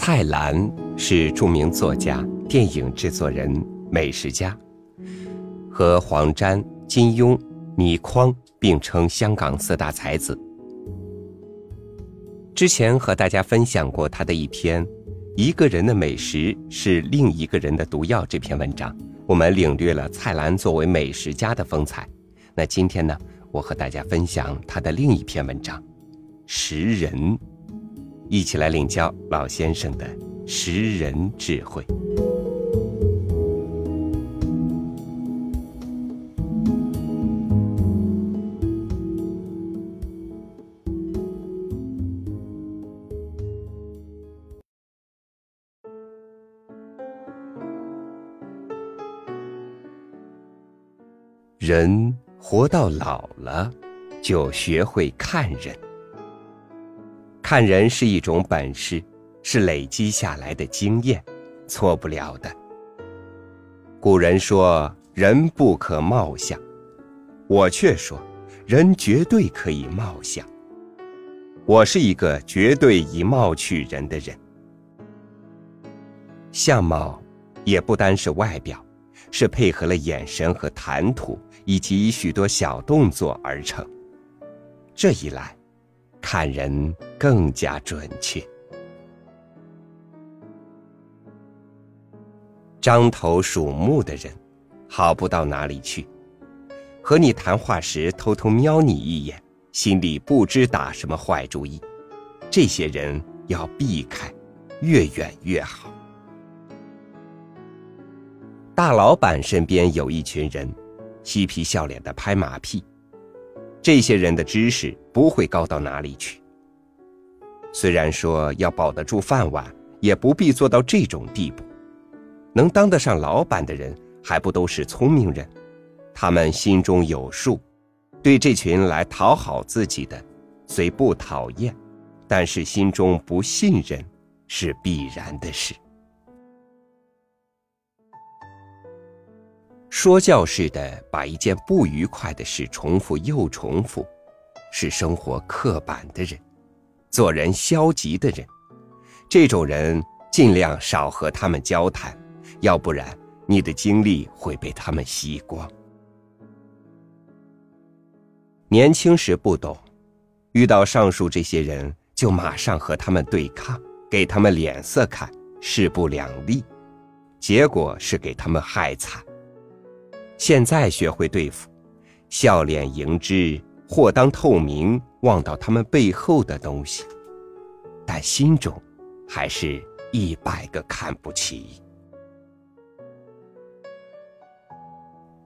蔡澜是著名作家、电影制作人、美食家，和黄沾、金庸、倪匡并称香港四大才子。之前和大家分享过他的一篇《一个人的美食是另一个人的毒药》这篇文章，我们领略了蔡澜作为美食家的风采。那今天呢，我和大家分享他的另一篇文章《食人》。一起来领教老先生的识人智慧。人活到老了，就学会看人。看人是一种本事，是累积下来的经验，错不了的。古人说“人不可貌相”，我却说“人绝对可以貌相”。我是一个绝对以貌取人的人。相貌也不单是外表，是配合了眼神和谈吐，以及许多小动作而成。这一来。看人更加准确。张头鼠目的人，好不到哪里去。和你谈话时偷偷瞄你一眼，心里不知打什么坏主意。这些人要避开，越远越好。大老板身边有一群人，嬉皮笑脸的拍马屁。这些人的知识不会高到哪里去。虽然说要保得住饭碗，也不必做到这种地步。能当得上老板的人，还不都是聪明人？他们心中有数，对这群来讨好自己的，虽不讨厌，但是心中不信任，是必然的事。说教似的把一件不愉快的事重复又重复，是生活刻板的人，做人消极的人。这种人尽量少和他们交谈，要不然你的精力会被他们吸光。年轻时不懂，遇到上述这些人，就马上和他们对抗，给他们脸色看，势不两立，结果是给他们害惨。现在学会对付，笑脸迎之，或当透明，望到他们背后的东西，但心中还是一百个看不起。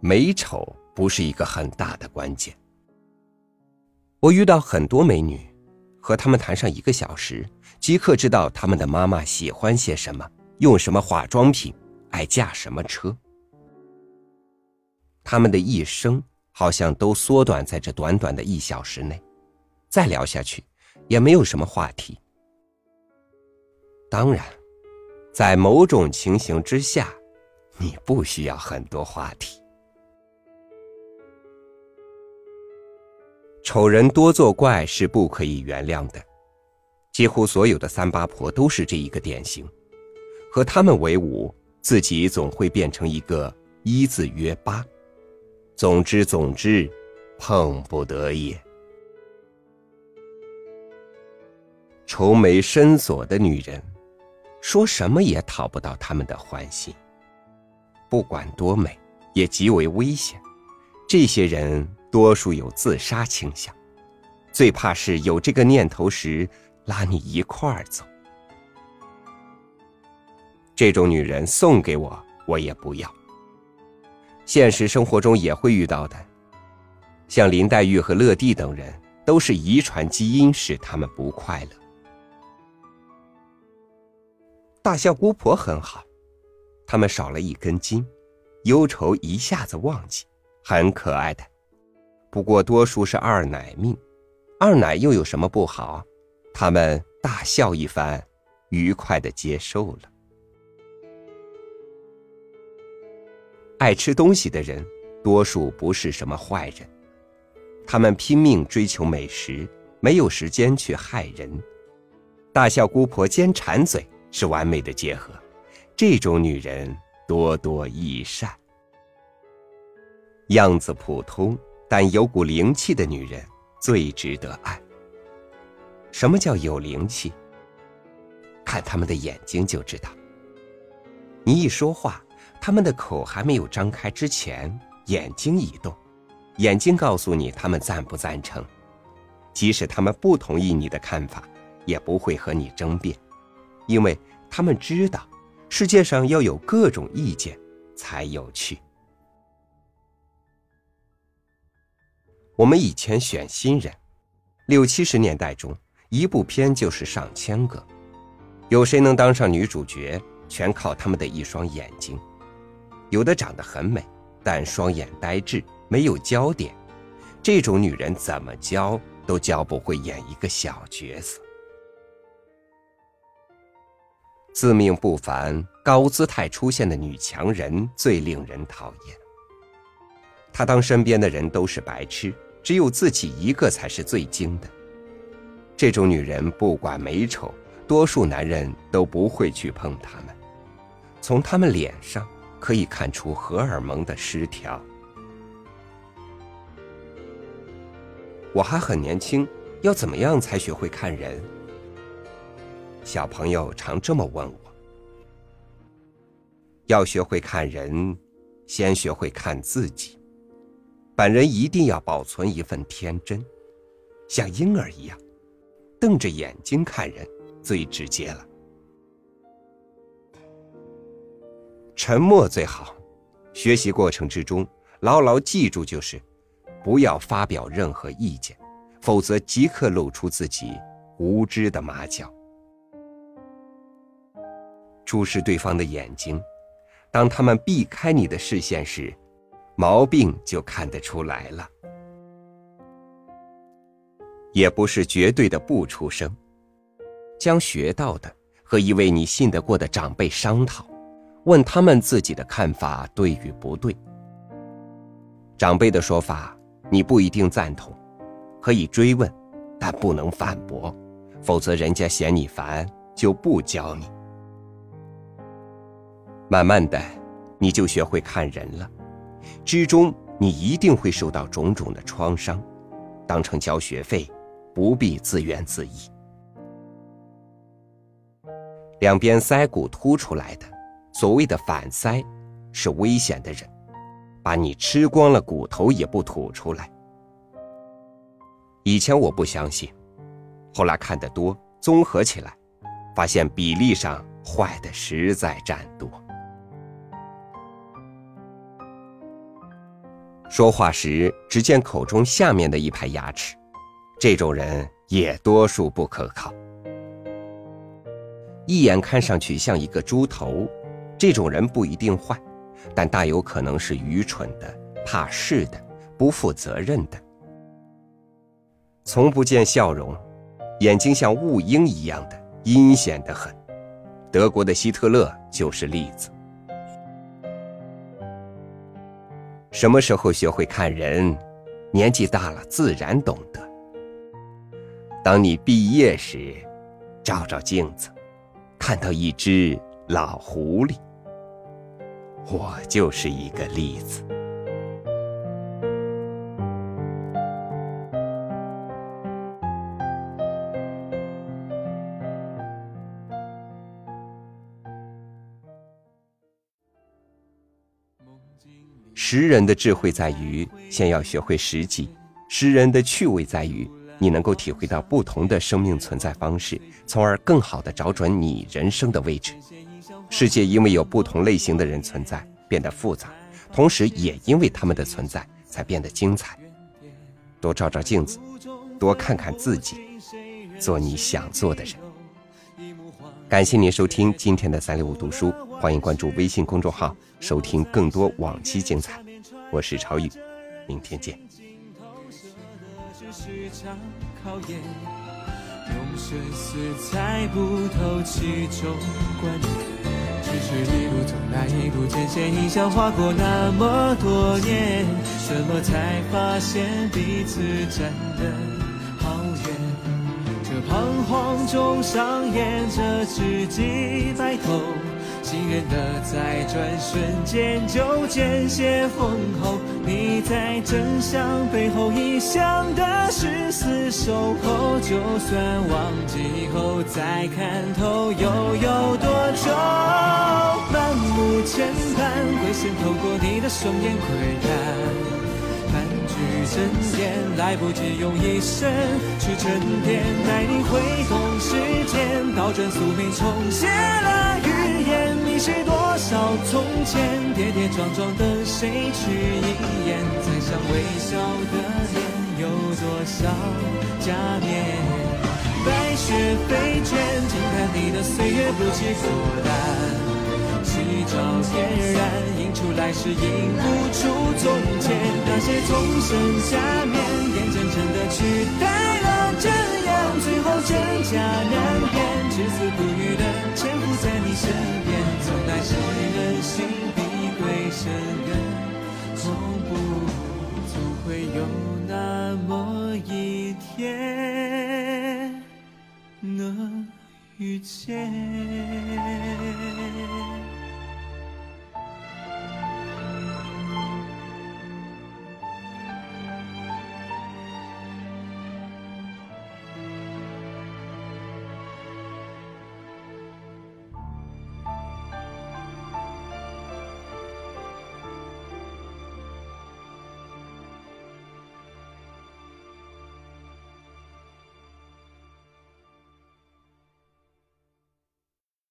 美丑不是一个很大的关键。我遇到很多美女，和她们谈上一个小时，即刻知道她们的妈妈喜欢些什么，用什么化妆品，爱驾什么车。他们的一生好像都缩短在这短短的一小时内，再聊下去也没有什么话题。当然，在某种情形之下，你不需要很多话题。丑人多作怪是不可以原谅的，几乎所有的三八婆都是这一个典型。和他们为伍，自己总会变成一个一字约八。总之，总之，碰不得也。愁眉深锁的女人，说什么也讨不到他们的欢心。不管多美，也极为危险。这些人多数有自杀倾向，最怕是有这个念头时拉你一块儿走。这种女人送给我，我也不要。现实生活中也会遇到的，像林黛玉和乐蒂等人，都是遗传基因使他们不快乐。大笑姑婆很好，他们少了一根筋，忧愁一下子忘记，很可爱的。不过多数是二奶命，二奶又有什么不好？他们大笑一番，愉快的接受了。爱吃东西的人，多数不是什么坏人，他们拼命追求美食，没有时间去害人。大笑姑婆尖馋嘴，是完美的结合。这种女人多多益善。样子普通但有股灵气的女人最值得爱。什么叫有灵气？看他们的眼睛就知道。你一说话，他们的口还没有张开之前，眼睛一动，眼睛告诉你他们赞不赞成。即使他们不同意你的看法，也不会和你争辩，因为他们知道，世界上要有各种意见才有趣。我们以前选新人，六七十年代中，一部片就是上千个，有谁能当上女主角？全靠他们的一双眼睛，有的长得很美，但双眼呆滞，没有焦点。这种女人怎么教都教不会演一个小角色。自命不凡、高姿态出现的女强人最令人讨厌。她当身边的人都是白痴，只有自己一个才是最精的。这种女人不管美丑，多数男人都不会去碰她们。从他们脸上可以看出荷尔蒙的失调。我还很年轻，要怎么样才学会看人？小朋友常这么问我。要学会看人，先学会看自己。本人一定要保存一份天真，像婴儿一样，瞪着眼睛看人，最直接了。沉默最好。学习过程之中，牢牢记住就是，不要发表任何意见，否则即刻露出自己无知的马脚。注视对方的眼睛，当他们避开你的视线时，毛病就看得出来了。也不是绝对的不出声，将学到的和一位你信得过的长辈商讨。问他们自己的看法对与不对。长辈的说法你不一定赞同，可以追问，但不能反驳，否则人家嫌你烦就不教你。慢慢的，你就学会看人了，之中你一定会受到种种的创伤，当成交学费，不必自怨自艾。两边腮骨凸出来的。所谓的反腮，是危险的人，把你吃光了骨头也不吐出来。以前我不相信，后来看得多，综合起来，发现比例上坏的实在占多。说话时只见口中下面的一排牙齿，这种人也多数不可靠。一眼看上去像一个猪头。这种人不一定坏，但大有可能是愚蠢的、怕事的、不负责任的。从不见笑容，眼睛像雾鹰一样的阴险的很。德国的希特勒就是例子。什么时候学会看人？年纪大了自然懂得。当你毕业时，照照镜子，看到一只老狐狸。我就是一个例子。识人的智慧在于，先要学会识己；识人的趣味在于，你能够体会到不同的生命存在方式，从而更好的找准你人生的位置。世界因为有不同类型的人存在，变得复杂，同时也因为他们的存在才变得精彩。多照照镜子，多看看自己，做你想做的人。感谢您收听今天的三六五读书，欢迎关注微信公众号，收听更多往期精彩。我是超宇，明天见。用生死猜不透其中关。只是一路走来，一路艰险，一笑划过那么多年，什么才发现彼此站的好远？这彷徨中上演着知己白头。心远的在转瞬间就见血封喉，你在真相背后一向的誓死守候，就算忘记以后再看透，又有多久？满目牵绊，回身透过你的双眼窥探看。真言来不及用一生去沉淀，带你挥动时间，倒转宿命，重写了语言。你是多少从前，跌跌撞撞的谁去应验？再想微笑的脸，有多少假面？白雪飞卷，静看你的岁月不起波澜。一朝天然，映出来时映不出从前。那些从生下面，眼睁睁的取代了真言。最后真假难辨，至死不渝的潜伏在你身边。